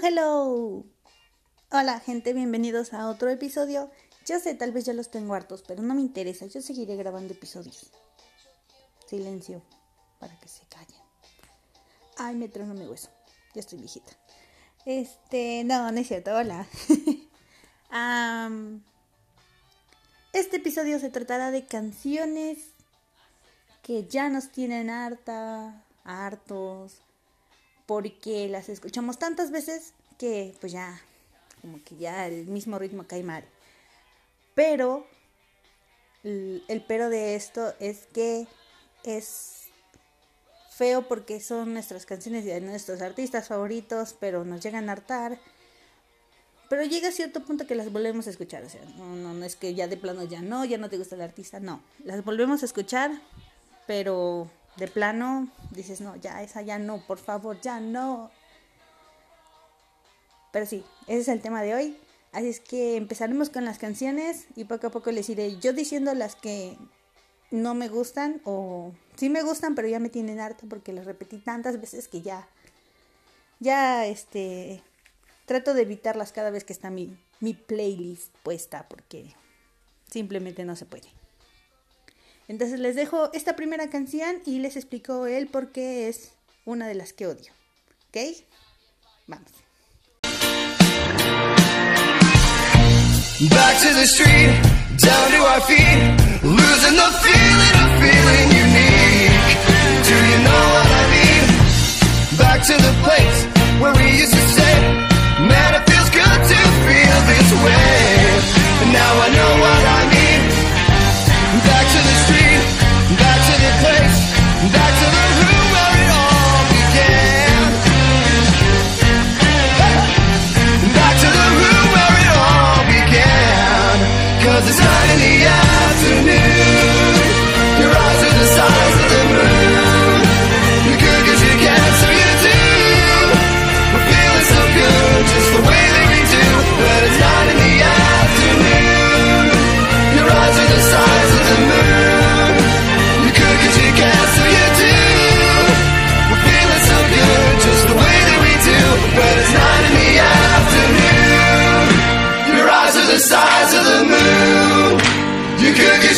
Hello. Hola gente, bienvenidos a otro episodio. Ya sé, tal vez ya los tengo hartos, pero no me interesa. Yo seguiré grabando episodios. Silencio, para que se callen. Ay, me trono mi hueso. Ya estoy viejita. Este, no, no es cierto. Hola. Este episodio se tratará de canciones que ya nos tienen harta, hartos, porque las escuchamos tantas veces que pues ya, como que ya el mismo ritmo cae mal. Pero, el, pero de esto es que es feo porque son nuestras canciones de nuestros artistas favoritos, pero nos llegan a hartar. Pero llega a cierto punto que las volvemos a escuchar. O sea, no, no, no es que ya de plano ya no, ya no te gusta el artista, no. Las volvemos a escuchar, pero de plano dices, no, ya esa ya no, por favor, ya no. Pero sí, ese es el tema de hoy. Así es que empezaremos con las canciones y poco a poco les iré yo diciendo las que no me gustan o sí me gustan, pero ya me tienen harta porque las repetí tantas veces que ya, ya, este, trato de evitarlas cada vez que está mi, mi playlist puesta porque simplemente no se puede. Entonces les dejo esta primera canción y les explico el por qué es una de las que odio. ¿Ok? Vamos. Back to the street, down to our feet, losing the feeling of feeling unique.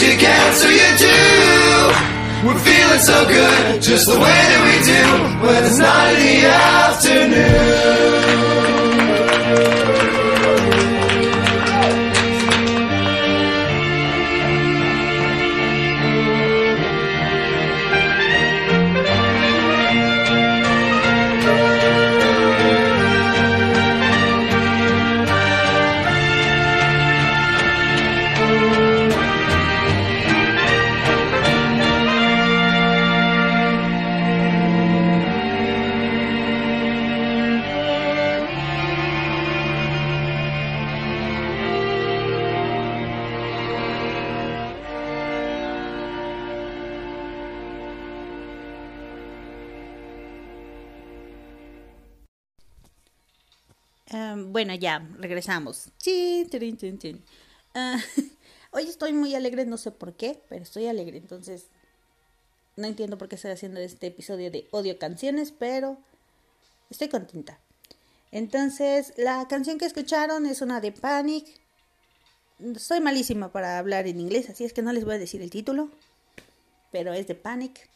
You can, so you do. We're feeling so good, just the way that we do. When it's not in the afternoon. Regresamos. Ah, hoy estoy muy alegre, no sé por qué, pero estoy alegre. Entonces, no entiendo por qué estoy haciendo este episodio de odio canciones, pero estoy contenta. Entonces, la canción que escucharon es una de Panic. Soy malísima para hablar en inglés, así es que no les voy a decir el título, pero es de Panic.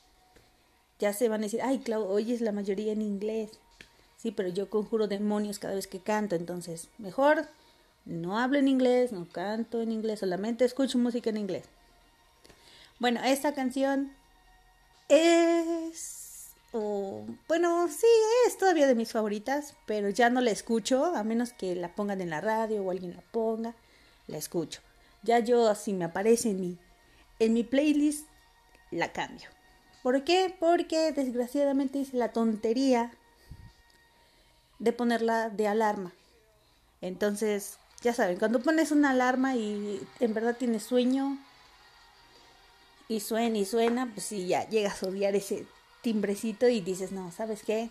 Ya se van a decir, ay, Clau, oyes la mayoría en inglés. Sí, pero yo conjuro demonios cada vez que canto, entonces mejor no hablo en inglés, no canto en inglés, solamente escucho música en inglés. Bueno, esta canción es, bueno, sí, es todavía de mis favoritas, pero ya no la escucho, a menos que la pongan en la radio o alguien la ponga, la escucho. Ya yo, si me aparece en mi, en mi playlist, la cambio. ¿Por qué? Porque desgraciadamente hice la tontería de ponerla de alarma. Entonces, ya saben, cuando pones una alarma y en verdad tienes sueño y suena y suena, pues sí, ya llegas a odiar ese timbrecito y dices, no, ¿sabes qué?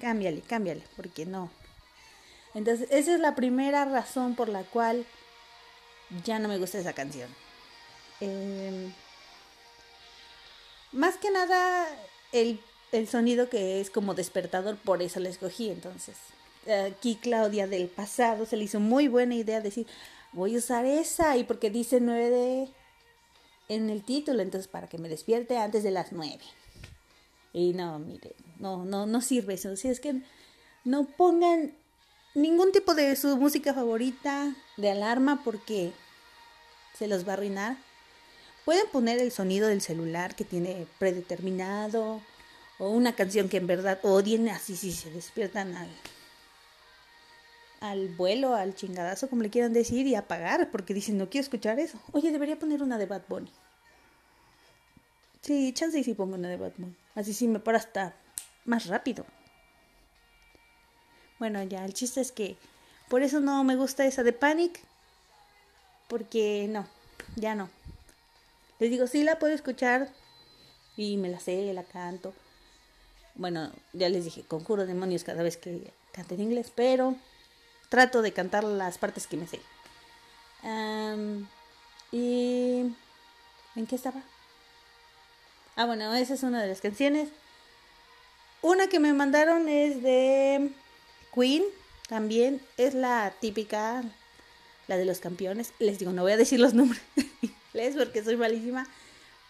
Cámbiale, cámbiale, porque no. Entonces, esa es la primera razón por la cual ya no me gusta esa canción. Eh, más que nada, el, el sonido que es como despertador, por eso la escogí. Entonces, aquí Claudia del pasado se le hizo muy buena idea decir, voy a usar esa, y porque dice 9 de en el título, entonces para que me despierte antes de las 9. Y no, mire, no, no, no sirve eso. Si es que no pongan ningún tipo de su música favorita de alarma porque se los va a arruinar. Pueden poner el sonido del celular que tiene predeterminado o una canción que en verdad odien así si se despiertan al al vuelo, al chingadazo, como le quieran decir, y apagar, porque dicen, no quiero escuchar eso. Oye, debería poner una de Bad Bunny. Sí, chance y si pongo una de Bad Bunny. Así sí me para hasta más rápido. Bueno, ya, el chiste es que por eso no me gusta esa de Panic. Porque no, ya no. Les digo, sí la puedo escuchar y me la sé, la canto. Bueno, ya les dije, conjuro demonios cada vez que canto en inglés, pero trato de cantar las partes que me sé. Am, y... ¿En qué estaba? Ah, bueno, esa es una de las canciones. Una que me mandaron es de Queen, también es la típica, la de los campeones. Les digo, no voy a decir los nombres en inglés porque soy malísima.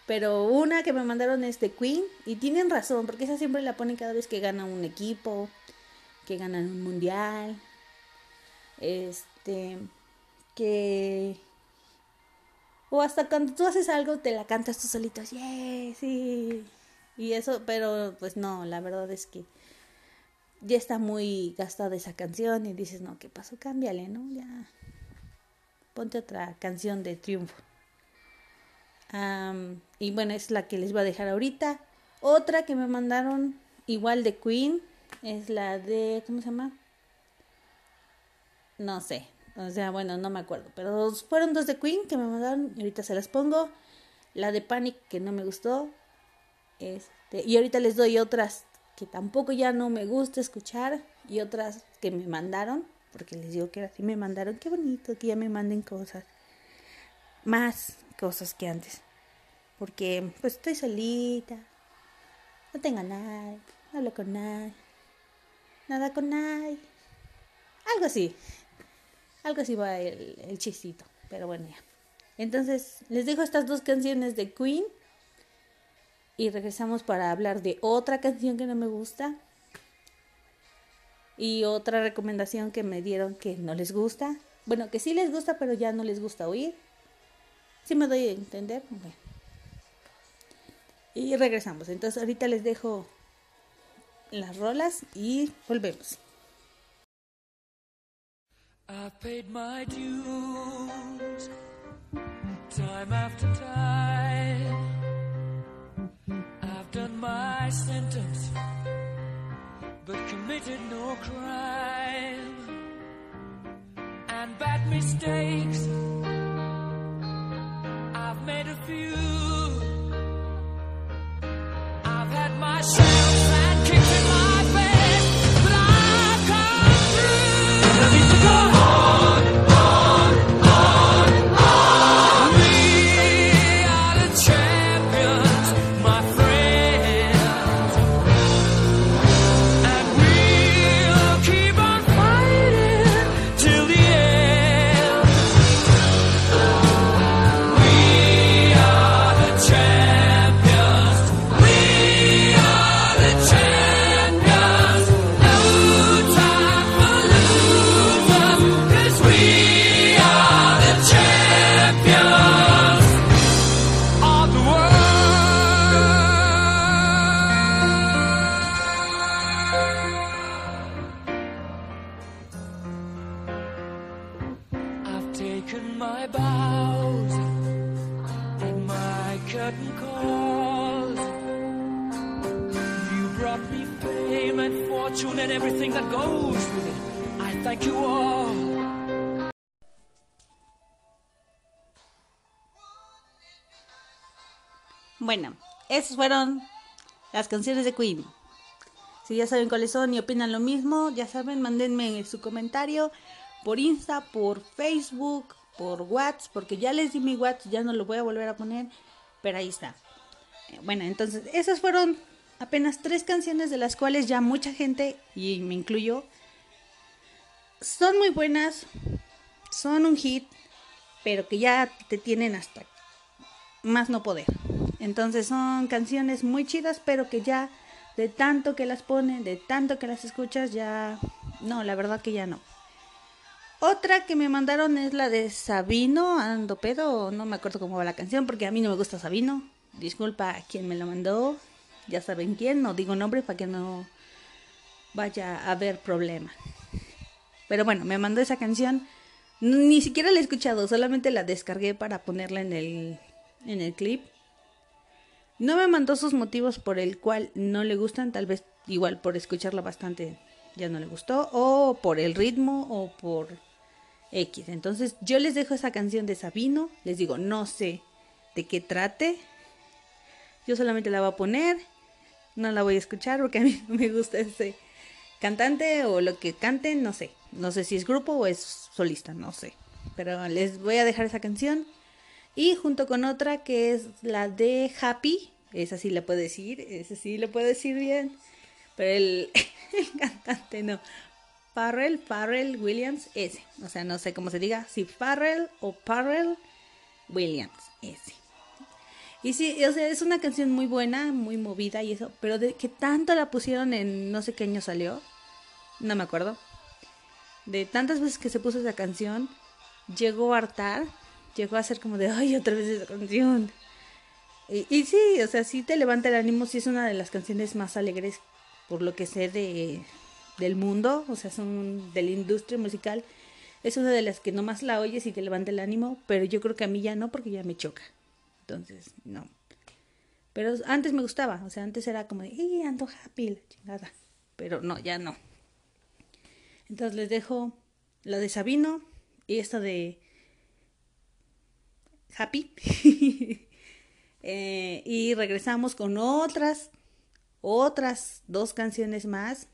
Pero una que me mandaron es de Queen y tienen razón, porque esa siempre la ponen cada vez que gana un equipo, que ganan un mundial, este, que... O hasta cuando tú haces algo te la cantas tú solito, yeah, sí. Y eso, pero pues no, la verdad es que ya está muy gastada esa canción y dices, no, ¿qué pasó? Cámbiale, ¿no? Ya. Ponte otra canción de triunfo. Y bueno, es la que les voy a dejar ahorita. Otra que me mandaron igual de Queen es la de, ¿cómo se llama? No sé. O sea, bueno, no me acuerdo. Pero fueron dos de Queen que me mandaron y ahorita se las pongo. La de Panic que no me gustó. Este, y ahorita les doy otras que tampoco ya no me gusta escuchar y otras que me mandaron, porque les digo que así me mandaron, qué bonito que ya me manden cosas, más cosas que antes, porque pues estoy solita, no tengo a nadie, no hablo con nadie, nada con nadie, algo así, algo así va el, el chistito, pero bueno ya. Entonces les dejo estas dos canciones de Queen y regresamos para hablar de otra canción que no me gusta y otra recomendación que me dieron que no les gusta. Bueno, que sí les gusta, pero ya no les gusta oír. ¿Sí me doy a entender? Bueno. Y regresamos. Entonces ahorita les dejo las rolas y volvemos. I've paid my dues time after time. I've done my sentence, but committed no crime. And bad mistakes, made a few. I've had my shouts fueron las canciones de Queen. Si ya saben cuáles son y opinan lo mismo, ya saben, mándenme su comentario por Insta, por Facebook, por WhatsApp, porque ya les di mi WhatsApp, ya no lo voy a volver a poner, pero ahí está. Eh, Bueno, entonces, esas fueron apenas tres canciones de las cuales ya mucha gente, y me incluyo, son muy buenas, son un hit, pero que ya te tienen hasta más no poder. Entonces son canciones muy chidas, pero que ya de tanto que las ponen, de tanto que las escuchas, ya no, la verdad que ya no. Otra que me mandaron es la de Sabino, Ando Pedo, no me acuerdo cómo va la canción, porque a mí no me gusta Sabino. Disculpa a quien me la mandó, ya saben quién, no digo nombre para que no vaya a haber problema. Pero bueno, me mandó esa canción. Ni siquiera la he escuchado, solamente la descargué para ponerla en el, en el clip. No me mandó sus motivos por el cual no le gustan, tal vez igual por escucharla bastante ya no le gustó, o por el ritmo, o por X. Entonces yo les dejo esa canción de Sabino, les digo, no sé de qué trate, yo solamente la voy a poner, no la voy a escuchar porque a mí no me gusta ese cantante o lo que canten, no sé. No sé si es grupo o es solista, no sé. Pero les voy a dejar esa canción. Y junto con otra que es la de Happy, esa sí la puedo decir, esa sí la puedo decir bien. Pero el, cantante no. Farrell, Farrell Williams, ese. O sea, no sé cómo se diga, si Farrell o Farrell Williams, ese. Y sí, o sea, es una canción muy buena, muy movida y eso, pero de que tanto la pusieron en no sé qué año salió, no me acuerdo. De tantas veces que se puso esa canción, llegó a hartar, llegó a ser como de, ay, otra vez esa canción. Y, sí, o sea, sí te levanta el ánimo, sí es una de las canciones más alegres, por lo que sé de, del mundo, o sea, son de la industria musical. Es una de las que nomás la oyes y te levanta el ánimo, pero yo creo que a mí ya no, porque ya me choca. Entonces, no. Pero antes me gustaba, o sea, antes era como de, ¡y ando happy! La chingada. Pero no, ya no. Entonces les dejo la de Sabino y esta de Happy. Eh, y regresamos con otras, otras dos canciones más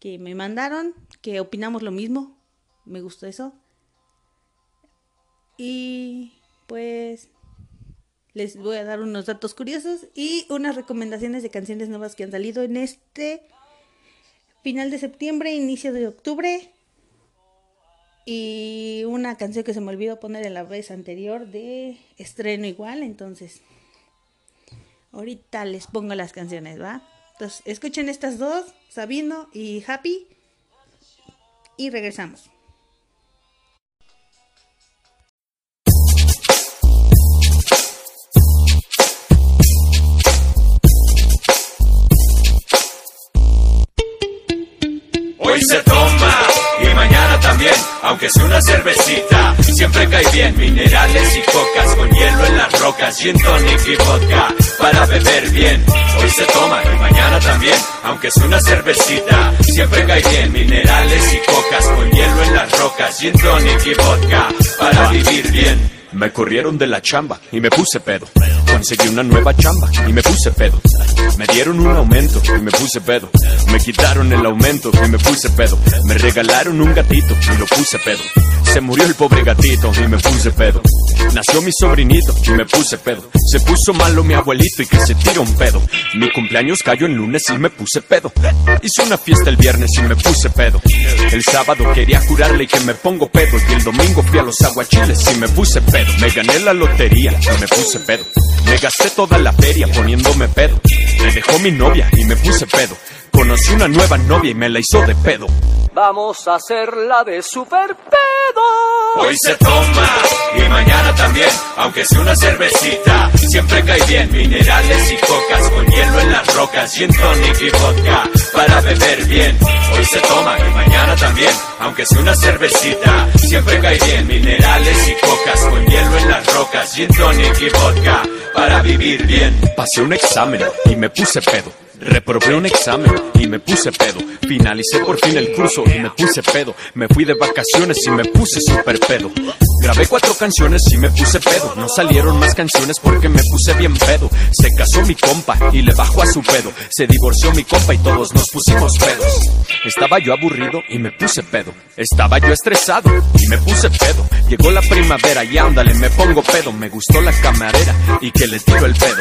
que me mandaron, que opinamos lo mismo. Me gustó eso. Y pues les voy a dar unos datos curiosos y unas recomendaciones de canciones nuevas que han salido en este final de septiembre, inicio de octubre. Y una canción que se me olvidó poner en la vez anterior de estreno igual, entonces ahorita les pongo las canciones, ¿va? Entonces, escuchen estas dos, Sabino y Happy, y regresamos. Hoy se toma y mañana también, aunque sea una cervecita, siempre cae bien. Minerales y cocas con hielo en las rocas, gin tonic y vodka para beber bien. Hoy se toma y mañana también, aunque sea una cervecita, siempre cae bien. Minerales y cocas con hielo en las rocas, gin tonic y vodka para vivir bien. Me corrieron de la chamba y me puse pedo. Conseguí una nueva chamba y me puse pedo. Me dieron un aumento y me puse pedo. Me quitaron el aumento y me puse pedo. Me regalaron un gatito y lo puse pedo. Se murió el pobre gatito y me puse pedo. Nació mi sobrinito y me puse pedo. Se puso malo mi abuelito y que se tira un pedo. Mi cumpleaños cayó en lunes y me puse pedo. Hice una fiesta el viernes y me puse pedo. El sábado quería curarle y que me pongo pedo. Y el domingo fui a los aguachiles y me puse pedo. Me gané la lotería y me puse pedo. Me gasté toda la feria poniéndome pedo. Me dejó mi novia y me puse pedo. Conocí una nueva novia y me la hizo de pedo. Vamos a hacerla de super pedo. Hoy se toma y mañana también, aunque sea una cervecita, siempre cae bien. Minerales y cocas con hielo en las rocas, gin tonic y vodka para beber bien. Hoy se toma y mañana también, aunque sea una cervecita, siempre cae bien. Minerales y cocas con hielo en las rocas, gin tonic y vodka para vivir bien. Pasé un examen y me puse pedo. Reprobé un examen y me puse pedo. Finalicé por fin el curso y me puse pedo. Me fui de vacaciones y me puse super pedo. Grabé cuatro canciones y me puse pedo. No salieron más canciones porque me puse bien pedo. Se casó mi compa y le bajó a su pedo. Se divorció mi compa y todos nos pusimos pedos. Estaba yo aburrido y me puse pedo. Estaba yo estresado y me puse pedo. Llegó la primavera y ándale, me pongo pedo. Me gustó la camarera y que le tiro el pedo.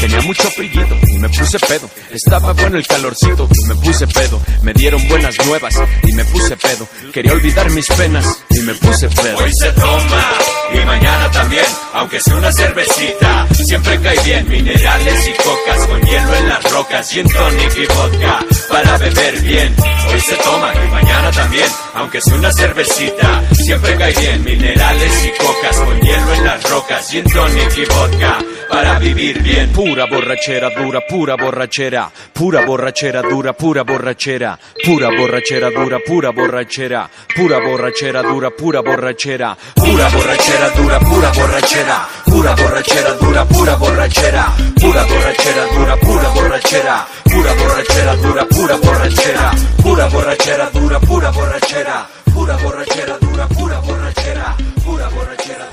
Tenía mucho apellido y me puse pedo. Estaba bueno el calorcito, me puse pedo. Me dieron buenas nuevas y me puse pedo. Quería olvidar mis penas y me puse pedo. Hoy se toma y mañana también, aunque sea una cervecita. Siempre cae bien, minerales y cocas con hielo en las rocas, gin tonic y vodka para beber bien. Hoy se toma y mañana también, aunque sea una cervecita. Siempre cae bien, minerales y cocas con hielo en las rocas, gin tonic y vodka para vivir bien. Pura borrachera dura, pura borrachera borracera, pura borracera dura, pura borracera, pura borracera dura, pura borracera, pura borracera dura, pura borracera, pura borracera dura, pura borracera, pura borracera dura, pura borracera, pura borracera dura, pura borracera, pura borracera dura, pura borracera, pura borracera dura, pura borracera, pura borracera dura, pura borracera, pura borracera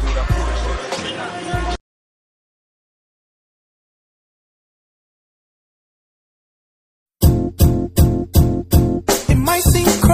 might seem crazy.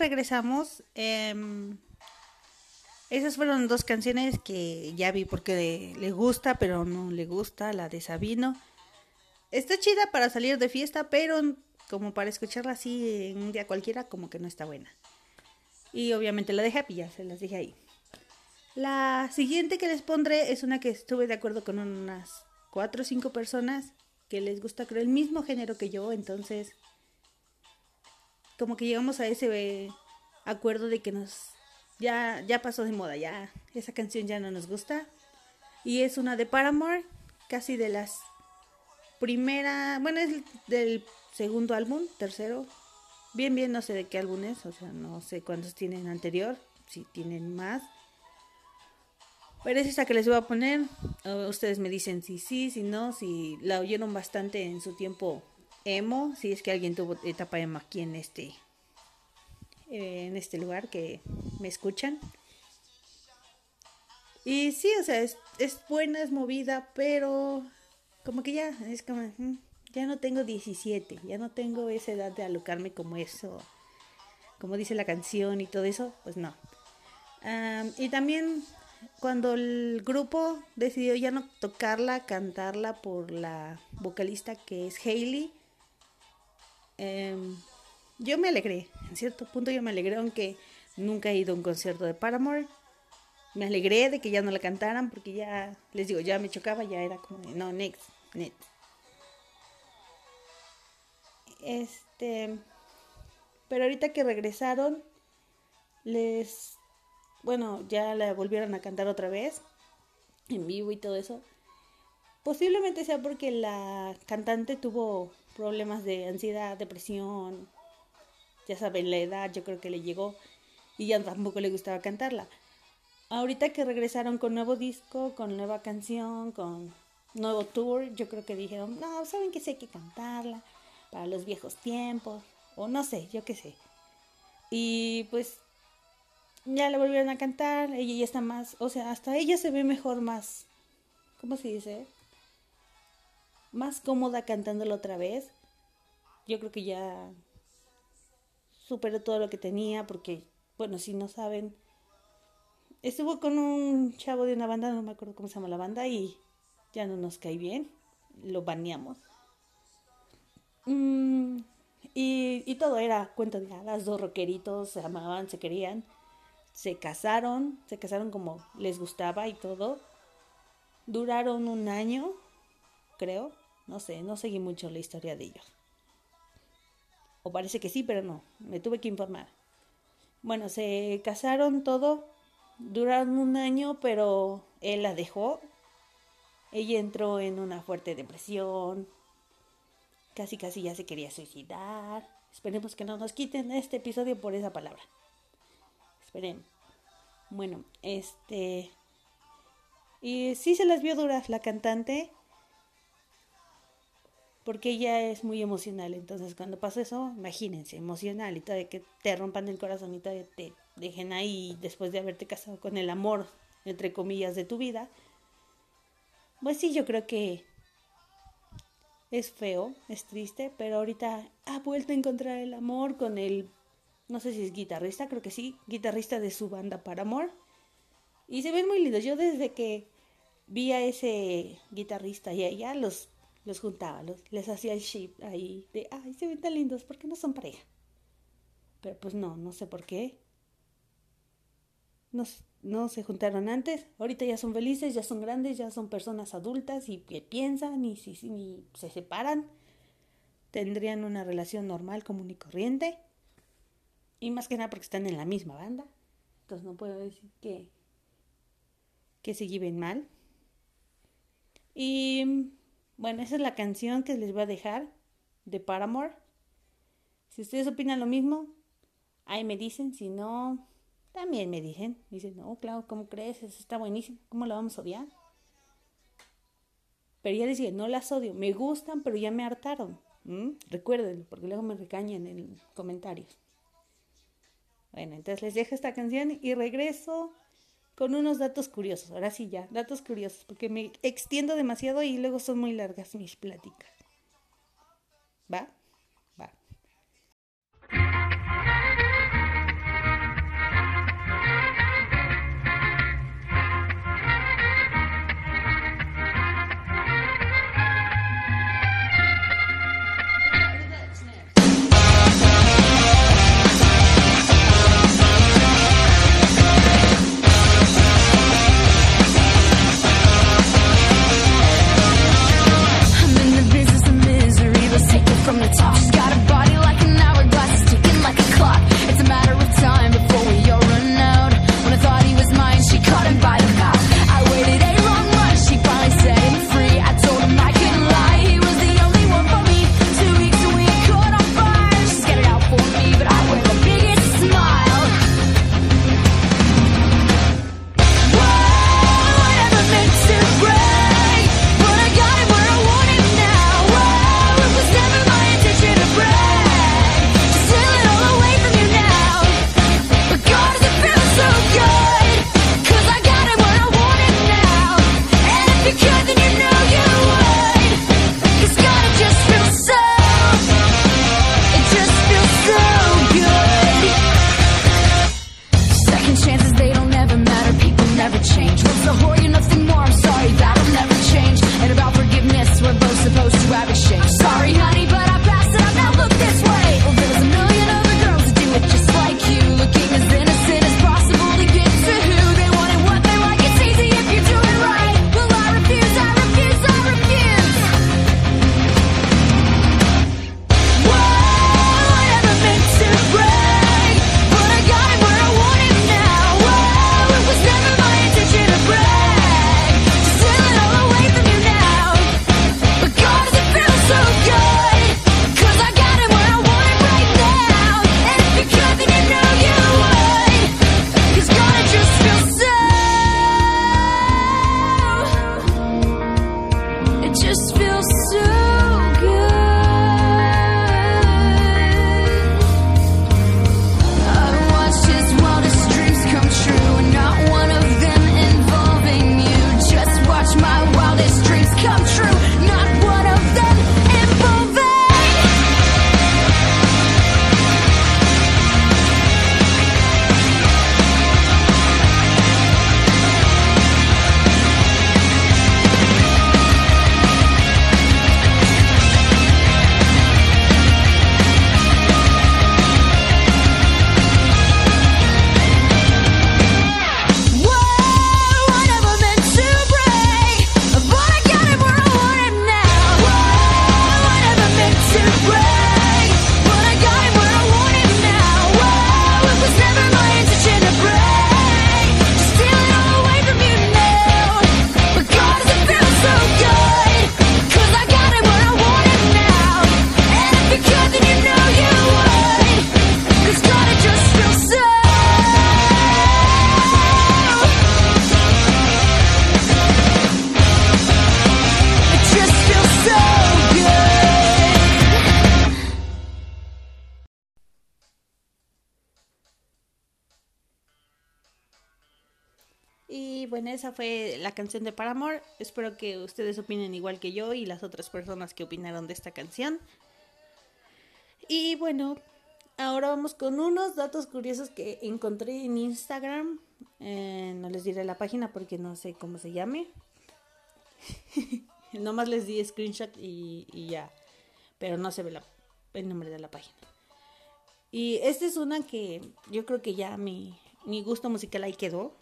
Regresamos. Em, esas fueron dos canciones que ya vi porque le gusta, pero no le gusta, la de Sabino. Está chida para salir de fiesta, pero como para escucharla así en un día cualquiera, como que no está buena. Y obviamente la de Happy, ya se las dije ahí. La siguiente que les pondré es una que estuve de acuerdo con unas cuatro o cinco personas que les gusta, creo, el mismo género que yo, entonces como que llegamos a ese acuerdo de que nos ya ya pasó de moda, ya esa canción ya no nos gusta y es una de Paramore, casi de las primera, bueno, es del segundo álbum, tercero. Bien, bien, no sé de qué álbum es, o sea, no sé cuántos tienen anterior, si tienen más. Pero es esa que les voy a poner. Ustedes me dicen si sí, si no, si la oyeron bastante en su tiempo emo, si es que alguien tuvo etapa emo aquí en este eh, en este lugar que me escuchan. Y sí, o sea, es, es buena, es movida, pero como que ya, es como, mm, ya no tengo 17, ya no tengo esa edad de alocarme como eso, como dice la canción y todo eso, pues no. Y también cuando el grupo decidió ya no tocarla, cantarla por la vocalista que es Hailey, em, yo me alegré, en cierto punto yo me alegré, aunque nunca he ido a un concierto de Paramore. Me alegré de que ya no la cantaran porque ya, les digo, ya me chocaba, ya era como, de, no, next, next. Este, pero ahorita que regresaron, les, bueno, ya la volvieron a cantar otra vez, en vivo y todo eso. Posiblemente sea porque la cantante tuvo problemas de ansiedad, depresión, ya saben, la edad yo creo que le llegó y ya tampoco le gustaba cantarla. Ahorita que regresaron con nuevo disco, con nueva canción, con nuevo tour, yo creo que dijeron, no, saben que sí hay que cantarla para los viejos tiempos, o no sé, yo qué sé. Y pues ya la volvieron a cantar, ella ya está más, o sea, hasta ella se ve mejor, más, ¿cómo se dice? Más cómoda cantándolo otra vez. Yo creo que ya superó todo lo que tenía, porque, bueno, si no saben, estuvo con un chavo de una banda, no me acuerdo cómo se llama la banda, y ya no nos cae bien, lo baneamos. Mm, y, y todo era cuento de hadas, dos rockeritos, se amaban, se querían, se casaron, se casaron como les gustaba y todo. Duraron un año, creo, no sé, no seguí mucho la historia de ellos. O parece que sí, pero no, me tuve que informar. Bueno, se casaron todo, duraron un año, pero él la dejó. Ella entró en una fuerte depresión, casi casi ya se quería suicidar. Esperemos que no nos quiten este episodio por esa palabra. Esperen. Bueno, este... Y sí se las vio duras la cantante, porque ella es muy emocional. Entonces, cuando pasa eso, imagínense, emocional y todavía que te rompan el corazón y todavía te dejen ahí después de haberte casado con el amor, entre comillas, de tu vida. Pues sí, yo creo que es feo, es triste, pero ahorita ha vuelto a encontrar el amor con el, no sé si es guitarrista, creo que sí, guitarrista de su banda Paramore. Y se ven muy lindos. Yo desde que vi a ese guitarrista y a ella, los los juntaba, los, les hacía el ship ahí de, ay, se ven tan lindos, ¿por qué no son pareja? Pero pues no, no sé por qué. No, no se juntaron antes, ahorita ya son felices, ya son grandes, ya son personas adultas y que piensan y si, si se separan, tendrían una relación normal, común y corriente. Y más que nada porque están en la misma banda. Entonces no puedo decir que, que se lleven mal. Y bueno, esa es la canción que les voy a dejar de Paramore. Si ustedes opinan lo mismo, ahí me dicen. Si no, también me dicen. Dicen, no, claro, ¿cómo crees? Está buenísimo. ¿Cómo la vamos a odiar? Pero ya les dije, no las odio. Me gustan, pero ya me hartaron. ¿Mm? Recuérdenlo, porque luego me recañan en comentarios. Bueno, entonces les dejo esta canción y regreso con unos datos curiosos. Ahora sí ya, datos curiosos, porque me extiendo demasiado y luego son muy largas mis pláticas. ¿Va? Canción de Paramore. Espero que ustedes opinen igual que yo y las otras personas que opinaron de esta canción. Y bueno, ahora vamos con unos datos curiosos que encontré en Instagram. Eh, no les diré la página porque no sé cómo se llame. Nomás les di screenshot y, ya. Pero no se ve el nombre de la página. Y esta es una que yo creo que ya mi, mi gusto musical ahí quedó.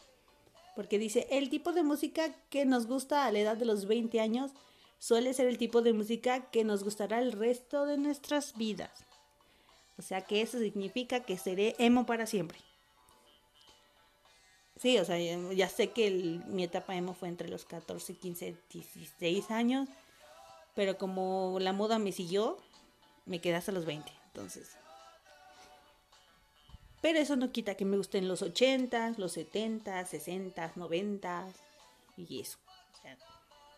Porque dice, el tipo de música que nos gusta a la edad de los 20 años suele ser el tipo de música que nos gustará el resto de nuestras vidas. O sea que eso significa que seré emo para siempre. Sí, o sea, ya- sé que el- mi etapa emo fue entre los 14, 15, 16 años. Pero como la moda me siguió, me quedé hasta los 20. Entonces, pero eso no quita que me gusten los 80, los 70, 60, 90 y eso.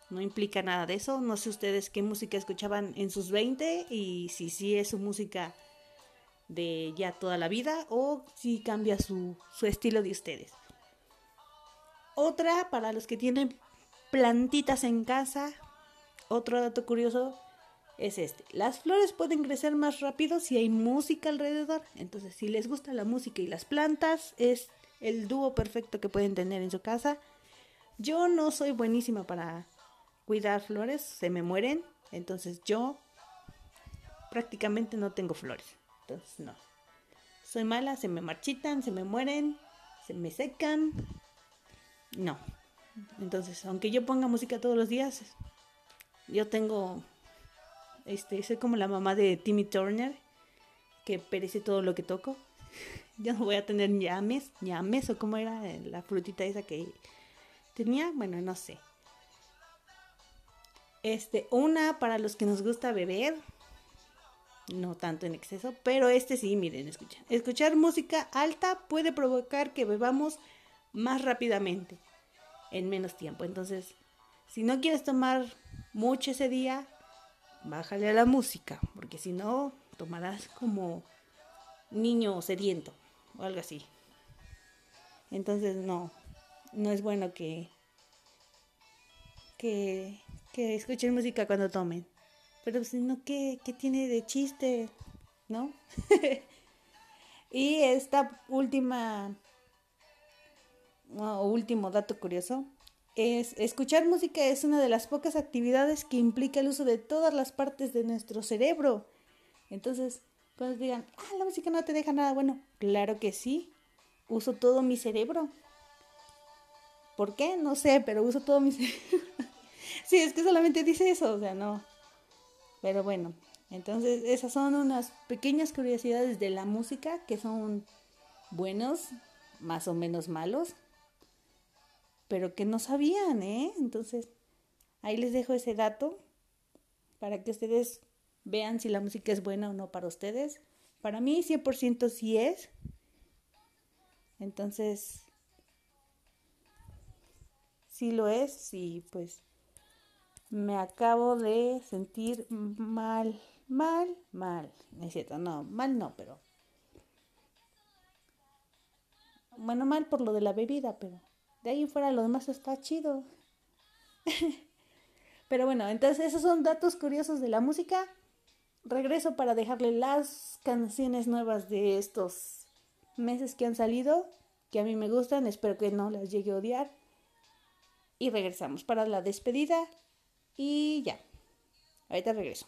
No implica nada de eso. No sé ustedes qué música escuchaban en sus 20 y si sí es su música de ya toda la vida o si cambia su, su estilo de ustedes. Otra para los que tienen plantitas en casa. Otro dato curioso es este. Las flores pueden crecer más rápido si hay música alrededor. Entonces, si les gusta la música y las plantas, es el dúo perfecto que pueden tener en su casa. Yo no soy buenísima para cuidar flores, se me mueren. Entonces, yo prácticamente no tengo flores. Entonces, no. Soy mala, se me marchitan, se me mueren, se me secan. No. Entonces, aunque yo ponga música todos los días, yo tengo este, soy como la mamá de Timmy Turner, que perece todo lo que toco. Yo no voy a tener ñames, ñames o cómo era eh, la frutita esa que tenía, bueno, no sé. Este, una para los que nos gusta beber, no tanto en exceso, pero este sí, miren, escuchen. Escuchar música alta puede provocar que bebamos más rápidamente, en menos tiempo. Entonces, si no quieres tomar mucho ese día, bájale a la música, porque si no, tomarás como niño sediento o algo así. Entonces, no, no es bueno que, que, que escuchen música cuando tomen. Pero si no, ¿qué, qué tiene de chiste? ¿No? y esta última, último dato curioso, es escuchar música es una de las pocas actividades que implica el uso de todas las partes de nuestro cerebro. Entonces, cuando digan, ah, la música no te deja nada bueno, claro que sí, uso todo mi cerebro. ¿Por qué? No sé, pero uso todo mi cerebro. sí, es que solamente dice eso, o sea, no. Pero bueno, entonces esas son unas pequeñas curiosidades de la música que son buenos, más o menos malos, pero que no sabían, ¿eh? Entonces, ahí les dejo ese dato para que ustedes vean si la música es buena o no para ustedes. Para mí 100% sí es. Entonces, sí lo es y pues Me acabo de sentir mal, mal, mal. No es cierto, no, mal no, pero... Bueno, mal por lo de la bebida, pero de ahí en fuera lo demás está chido. pero bueno, entonces esos son datos curiosos de la música. Regreso para dejarle las canciones nuevas de estos meses que han salido, que a mí me gustan, espero que no las llegue a odiar. Y regresamos para la despedida. Y ya. Ahorita regreso.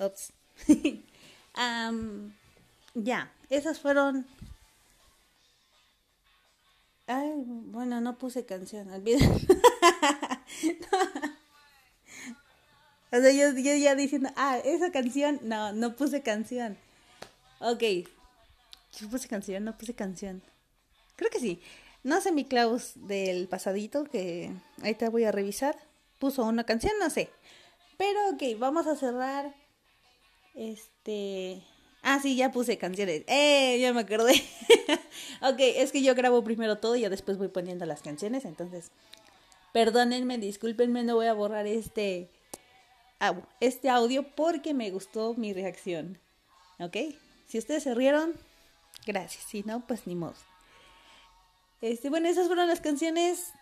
Ups. Ya, esas fueron. Ay, bueno, no puse canción, olviden. o sea, yo, ya diciendo, ah, esa canción, no, no puse canción. Ok, ¿yo puse canción? No puse canción. Creo que sí. No sé mi Klaus del pasadito, que ahorita voy a revisar. Puso una canción, no sé. Pero ok, vamos a cerrar. Este. Ah, sí, ya puse canciones. ¡Eh! Ya me acordé. ok, es que yo grabo primero todo y ya después voy poniendo las canciones. Entonces, perdónenme, discúlpenme, no voy a borrar este, este audio porque me gustó mi reacción. ¿Ok? Si ustedes se rieron, gracias. Si no, pues ni modo. Este, bueno, esas fueron las canciones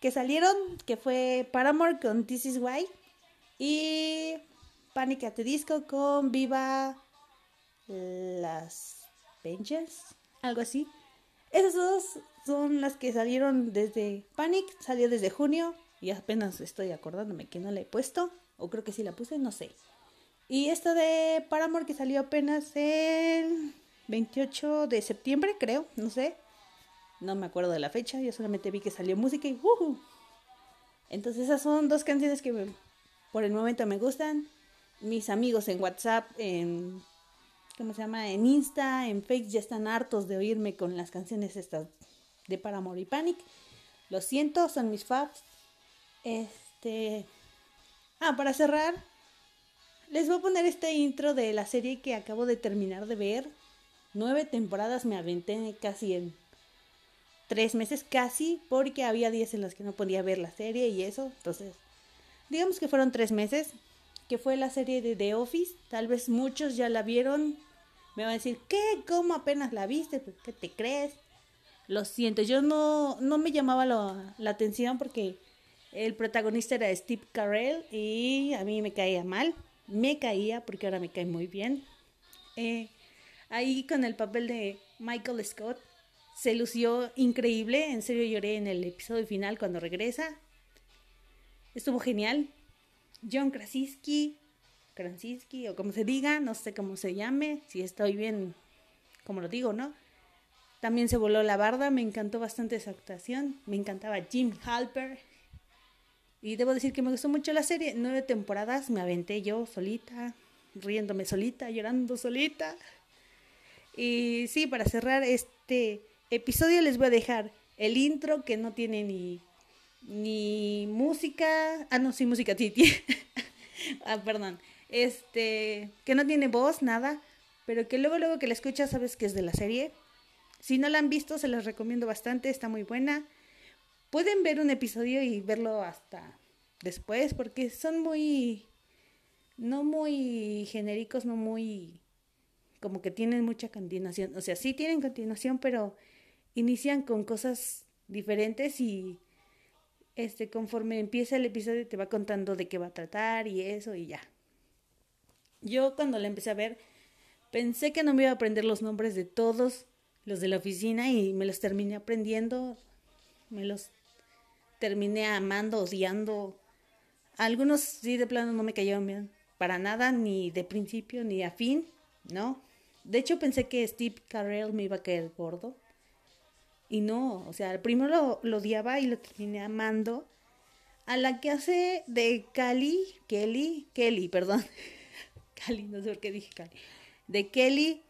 que salieron, que fue Paramore con This Is Why y Panic at the Disco con Viva las Vengeance, algo así. Esas dos son las que salieron desde Panic, salió desde junio y apenas estoy acordándome que no la he puesto, o creo que sí la puse, no sé. Y esta de Paramore que salió apenas el 28 de septiembre, creo, no sé. No me acuerdo de la fecha, yo solamente vi que salió música y ¡wujú! Entonces esas son dos canciones que por el momento me gustan. Mis amigos en WhatsApp, en ¿cómo se llama? En Insta, en Facebook ya están hartos de oírme con las canciones estas de Paramore y Panic. Lo siento, son mis faves. Este, ah, para cerrar, les voy a poner este intro de la serie que acabo de terminar de ver. Nueve temporadas me aventé casi en tres meses casi porque había días en los que no podía ver la serie y eso. Entonces, digamos que fueron tres meses, fue la serie de The Office. Tal vez muchos ya la vieron. Me van a decir, ¿qué? ¿Cómo apenas la viste? Pues, ¿Qué te crees? Lo siento, yo no, no me llamaba la atención porque el protagonista era Steve Carell y a mí me caía mal. Me caía porque ahora me cae muy bien. Eh, ahí con el papel de Michael Scott se lució increíble. En serio lloré en el episodio final cuando regresa. Estuvo genial. John Krasinski, Krasinski o como se diga, no sé cómo se llame, si estoy bien, como lo digo, ¿no? También se voló la barda, me encantó bastante esa actuación, me encantaba Jim Halper. Y debo decir que me gustó mucho la serie, nueve temporadas me aventé yo solita, riéndome solita, llorando solita. Y sí, para cerrar este episodio les voy a dejar el intro que no tiene ni, ni música. Ah, no, sí, música, tiene. ah, perdón. Este, que no tiene voz, nada. Pero que luego, luego que la escuchas sabes que es de la serie. Si no la han visto, se las recomiendo bastante, está muy buena. Pueden ver un episodio y verlo hasta después, porque son muy. No muy genéricos, no muy como que tienen mucha continuación. O sea, sí tienen continuación, pero inician con cosas diferentes y este conforme empieza el episodio te va contando de qué va a tratar y eso y ya. Yo cuando la empecé a ver pensé que no me iba a aprender los nombres de todos los de la oficina y me los terminé aprendiendo. Me los terminé amando, odiando. Algunos sí de plano no me cayeron bien para nada, ni de principio ni a fin, ¿no? De hecho pensé que Steve Carell me iba a caer gordo. Y no, o sea, primero lo, lo odiaba y lo terminé amando. A la que hace de Cali, Kelly, Kelly, perdón. Cali, no sé por qué dije Cali. De Kelly,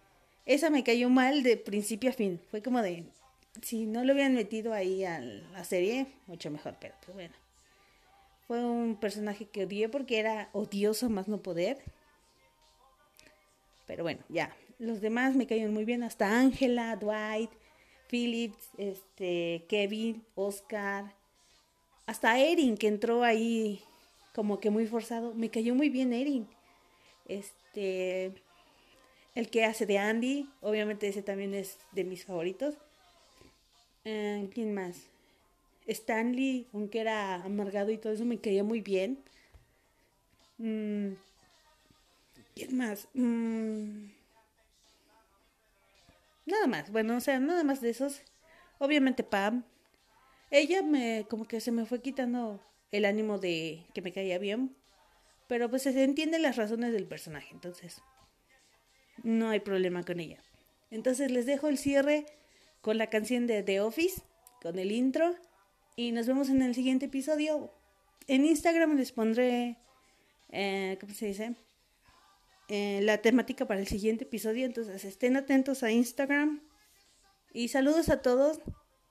esa me cayó mal de principio a fin. Fue como de, si no lo hubieran metido ahí a la serie, mucho mejor, pero pues bueno. Fue un personaje que odié porque era odioso más no poder. Pero bueno, ya. Los demás me cayeron muy bien. Hasta Ángela, Dwight, Phillips, este, Kevin, Oscar. Hasta Erin, que entró ahí como que muy forzado. Me cayó muy bien Erin. Este. El que hace de Andy. Obviamente ese también es de mis favoritos. Eh, ¿Quién más? Stanley, aunque era amargado y todo eso, me caía muy bien. Mm, ¿Quién más? Mm, nada más, bueno, o sea, nada más de esos. Obviamente Pam. Ella me, como que se me fue quitando el ánimo de que me caía bien. Pero pues se entiende las razones del personaje, entonces no hay problema con ella. Entonces les dejo el cierre con la canción de The Office, con el intro. Y nos vemos en el siguiente episodio. En Instagram les pondré, eh, ¿cómo se dice? Eh, la temática para el siguiente episodio. Entonces estén atentos a Instagram. Y saludos a todos.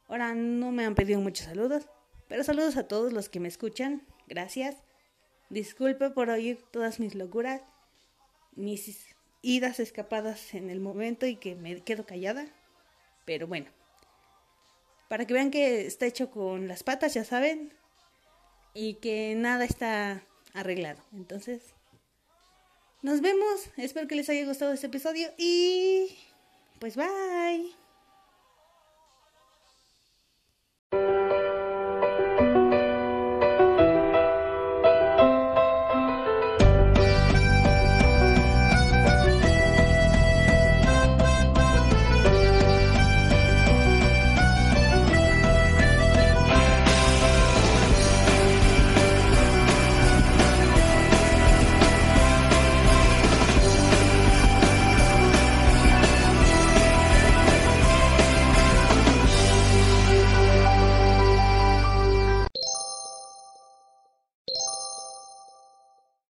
Ahora no me han pedido muchos saludos. Pero saludos a todos los que me escuchan. Gracias. Disculpe por oír todas mis locuras. Mis idas escapadas en el momento y que me quedo callada. Pero bueno. Para que vean que está hecho con las patas, ya saben. Y que nada está arreglado. Entonces, nos vemos. Espero que les haya gustado este episodio y pues bye.